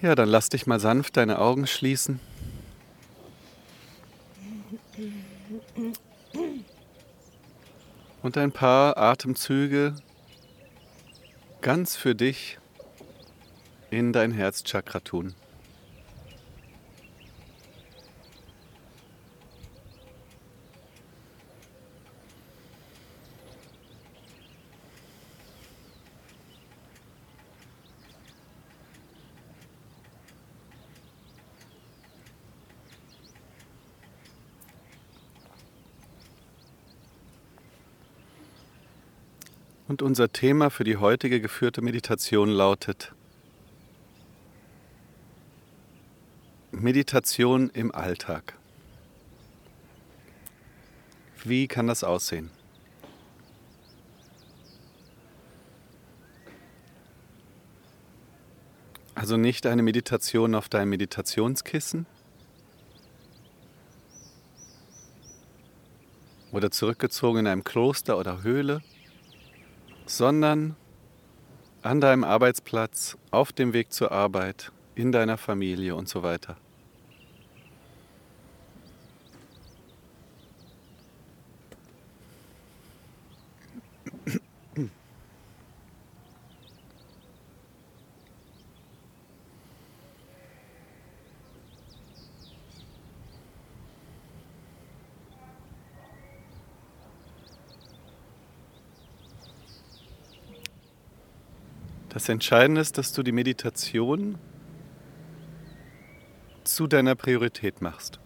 Ja, dann lass dich mal sanft deine Augen schließen. Und ein paar Atemzüge ganz für dich in dein Herzchakra tun. Und unser Thema für die heutige geführte Meditation lautet Meditation im Alltag. Wie kann das aussehen? Also nicht eine Meditation auf deinem Meditationskissen oder zurückgezogen in einem Kloster oder Höhle, sondern an deinem Arbeitsplatz, auf dem Weg zur Arbeit, in deiner Familie und so weiter. Das Entscheidende ist, dass du die Meditation zu deiner Priorität machst.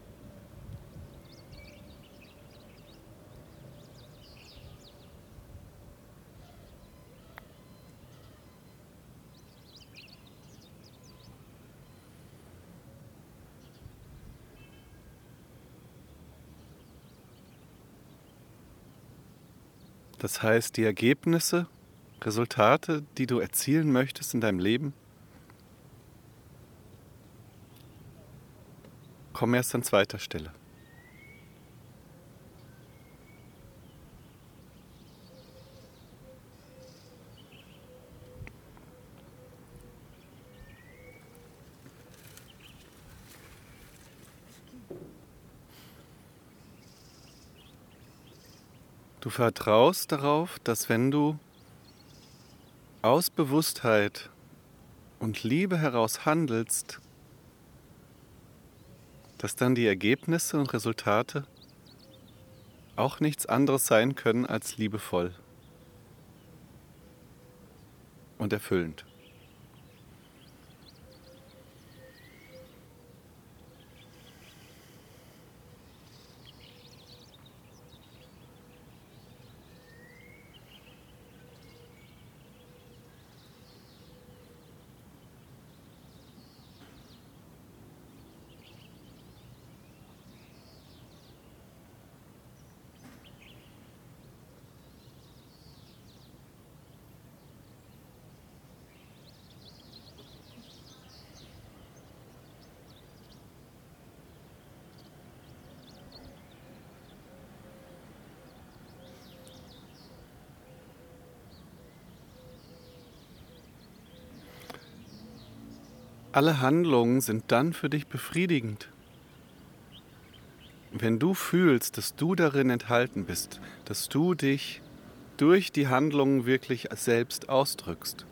Das heißt, die Ergebnisse Resultate, die du erzielen möchtest in deinem Leben, kommen erst an zweiter Stelle. Du vertraust darauf, dass wenn du aus Bewusstheit und Liebe heraus handelst, dass dann die Ergebnisse und Resultate auch nichts anderes sein können als liebevoll und erfüllend. Alle Handlungen sind dann für dich befriedigend. Wenn du fühlst, dass du darin enthalten bist, dass du dich durch die Handlungen wirklich selbst ausdrückst.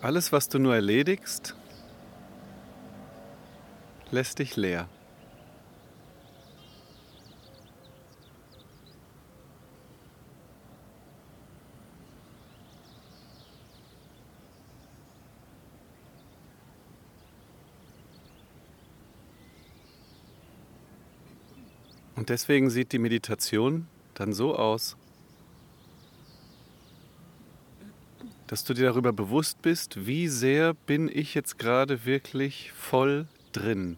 Alles, was du nur erledigst, lässt dich leer. Deswegen sieht die Meditation dann so aus, dass du dir darüber bewusst bist, wie sehr bin ich jetzt gerade wirklich voll drin.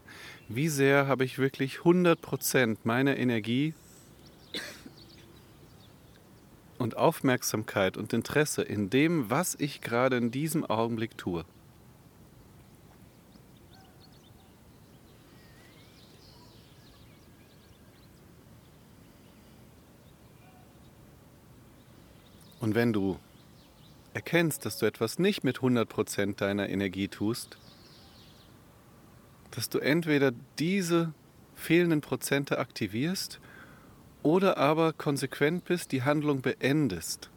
Wie sehr habe ich wirklich 100% meiner Energie und Aufmerksamkeit und Interesse in dem, was ich gerade in diesem Augenblick tue. Und wenn du erkennst, dass du etwas nicht mit 100% deiner Energie tust, dass du entweder diese fehlenden Prozente aktivierst oder aber konsequent bist, die Handlung beendest.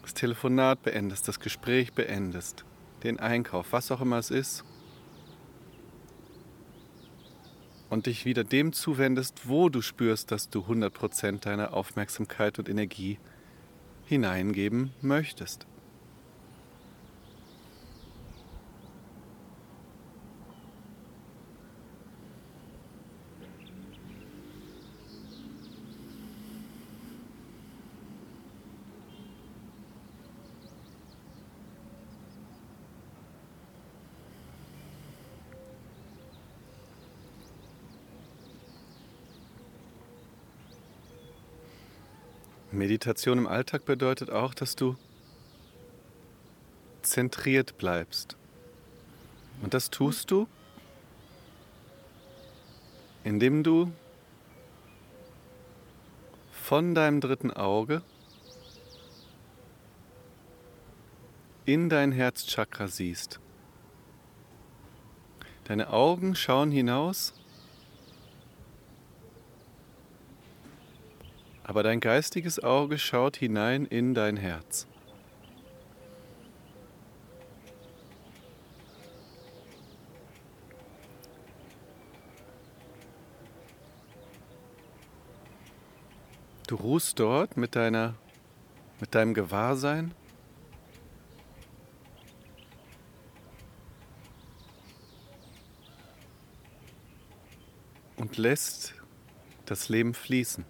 Das Telefonat beendest, das Gespräch beendest, den Einkauf, was auch immer es ist. Und dich wieder dem zuwendest, wo du spürst, dass du 100% deiner Aufmerksamkeit und Energie hineingeben möchtest. Meditation im Alltag bedeutet auch, dass du zentriert bleibst. Und das tust du, indem du von deinem dritten Auge in dein Herzchakra siehst. Deine Augen schauen hinaus aber dein geistiges Auge schaut hinein in dein Herz. Du ruhst dort mit, deiner, mit deinem Gewahrsein. Und lässt das Leben fließen.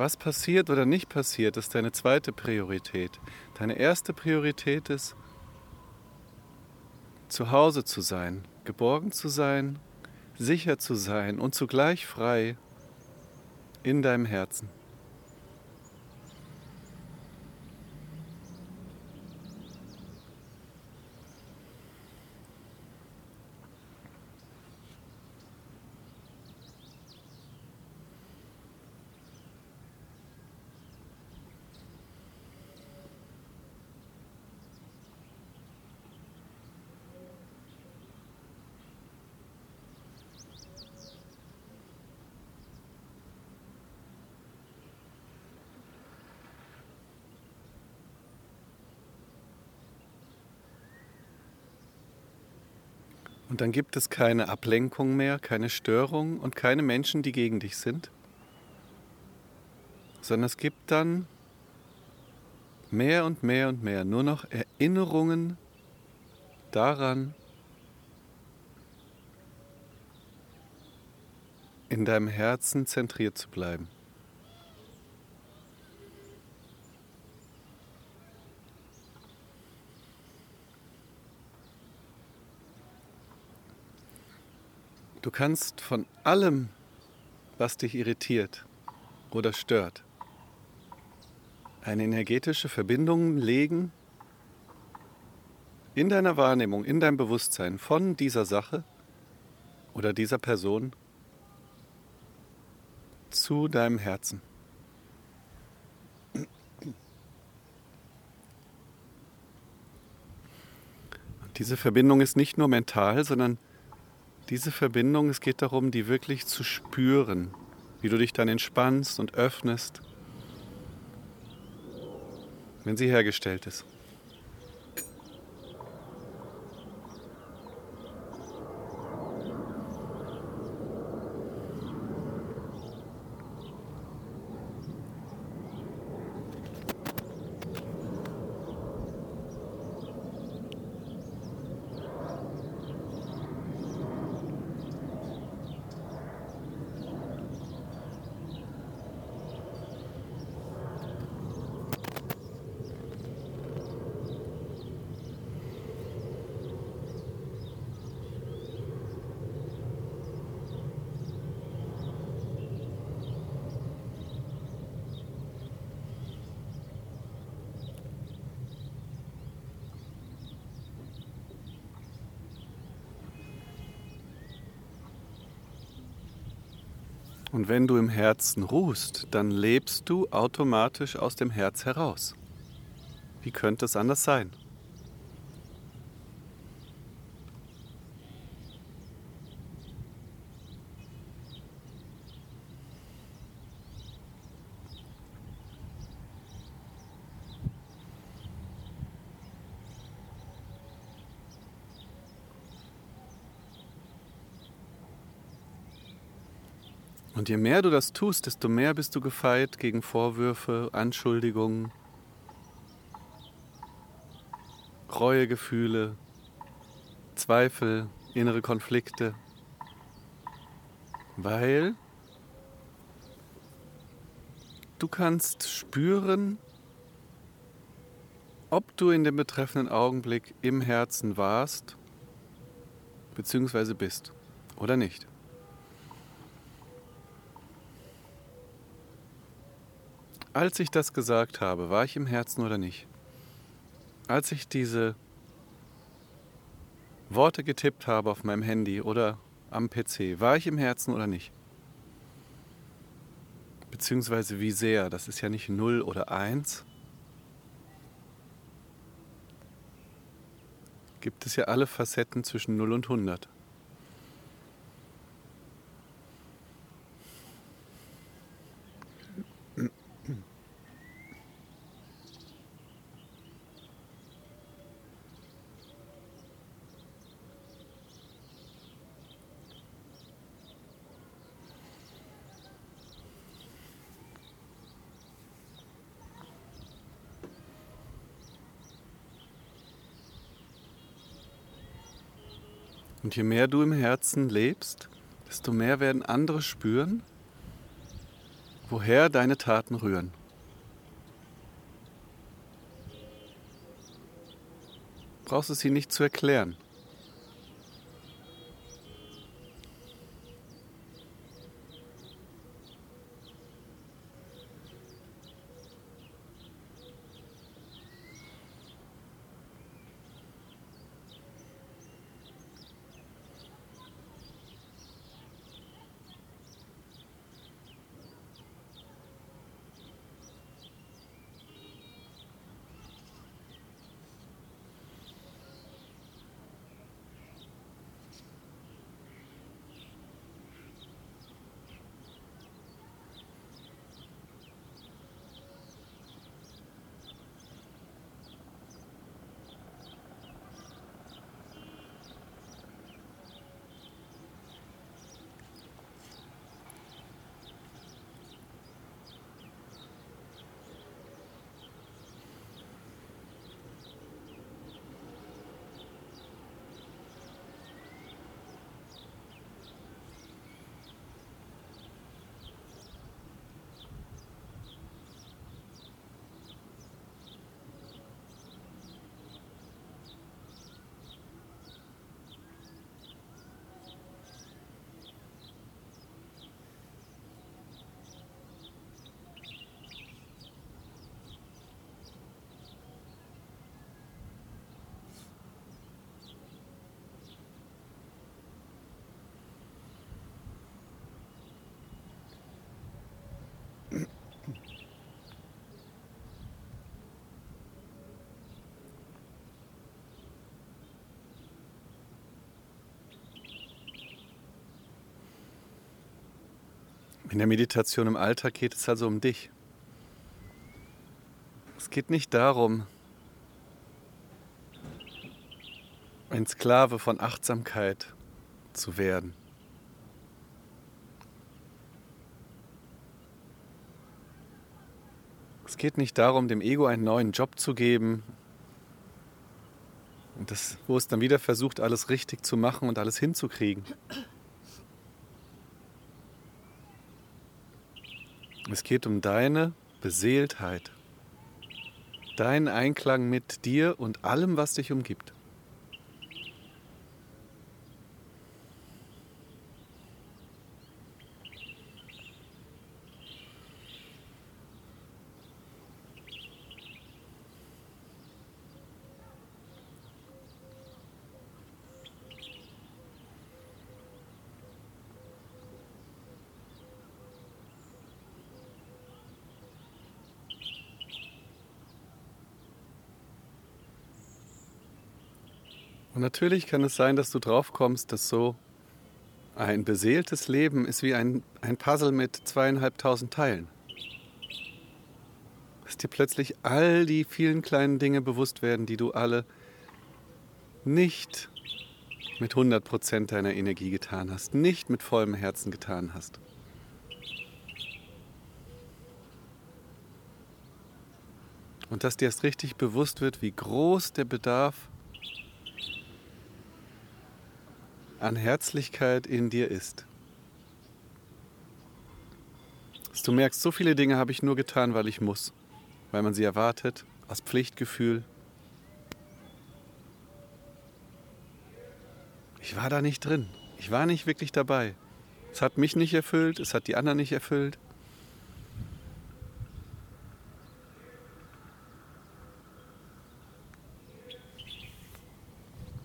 Was passiert oder nicht passiert, ist deine zweite Priorität. Deine erste Priorität ist, zu Hause zu sein, geborgen zu sein, sicher zu sein und zugleich frei in deinem Herzen. Und dann gibt es keine Ablenkung mehr, keine Störung und keine Menschen, die gegen dich sind, sondern es gibt dann mehr und mehr und mehr nur noch Erinnerungen daran, in deinem Herzen zentriert zu bleiben. Du kannst von allem, was dich irritiert oder stört, eine energetische Verbindung legen in deiner Wahrnehmung, in deinem Bewusstsein von dieser Sache oder dieser Person zu deinem Herzen. Diese Verbindung ist nicht nur mental, sondern diese Verbindung, es geht darum, die wirklich zu spüren, wie du dich dann entspannst und öffnest, wenn sie hergestellt ist. Und wenn du im Herzen ruhst, dann lebst du automatisch aus dem Herz heraus. Wie könnte es anders sein? Und je mehr du das tust, desto mehr bist du gefeit gegen Vorwürfe, Anschuldigungen, Reuegefühle, Zweifel, innere Konflikte, weil du kannst spüren, ob du in dem betreffenden Augenblick im Herzen warst bzw. bist oder nicht. Als ich das gesagt habe, war ich im Herzen oder nicht? Als ich diese Worte getippt habe auf meinem Handy oder am PC, war ich im Herzen oder nicht? Beziehungsweise wie sehr, das ist ja nicht 0 oder 1. Gibt es ja alle Facetten zwischen 0 und 100. Und je mehr du im Herzen lebst, desto mehr werden andere spüren, woher deine Taten rühren. Brauchst es sie nicht zu erklären. In der Meditation im Alltag geht es also um dich. Es geht nicht darum, ein Sklave von Achtsamkeit zu werden. Es geht nicht darum, dem Ego einen neuen Job zu geben, und das, wo es dann wieder versucht, alles richtig zu machen und alles hinzukriegen. Es geht um deine Beseeltheit, deinen Einklang mit dir und allem, was dich umgibt. Und natürlich kann es sein, dass du drauf kommst, dass so ein beseeltes Leben ist wie ein, ein Puzzle mit zweieinhalbtausend Teilen. Dass dir plötzlich all die vielen kleinen Dinge bewusst werden, die du alle nicht mit 100% deiner Energie getan hast, nicht mit vollem Herzen getan hast. Und dass dir erst richtig bewusst wird, wie groß der Bedarf an Herzlichkeit in dir ist. Dass du merkst, so viele Dinge habe ich nur getan, weil ich muss, weil man sie erwartet, aus Pflichtgefühl. Ich war da nicht drin. Ich war nicht wirklich dabei. Es hat mich nicht erfüllt, es hat die anderen nicht erfüllt.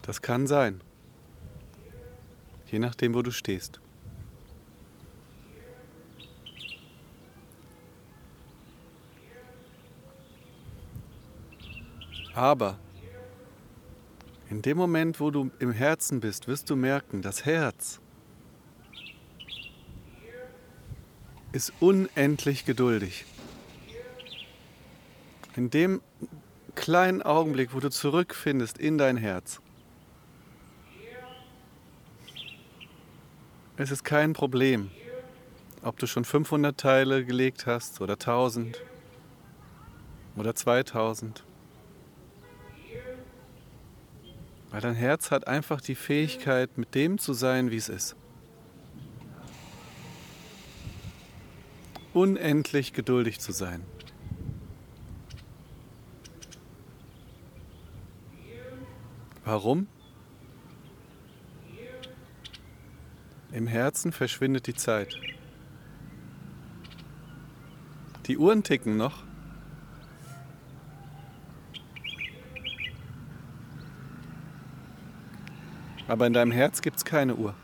Das kann sein. Je nachdem, wo du stehst. Aber in dem Moment, wo du im Herzen bist, wirst du merken, das Herz ist unendlich geduldig. In dem kleinen Augenblick, wo du zurückfindest in dein Herz, Es ist kein Problem, ob du schon 500 Teile gelegt hast oder 1000 oder 2000. Weil dein Herz hat einfach die Fähigkeit, mit dem zu sein, wie es ist. Unendlich geduldig zu sein. Warum? Im Herzen verschwindet die Zeit. Die Uhren ticken noch. Aber in deinem Herz gibt es keine Uhr.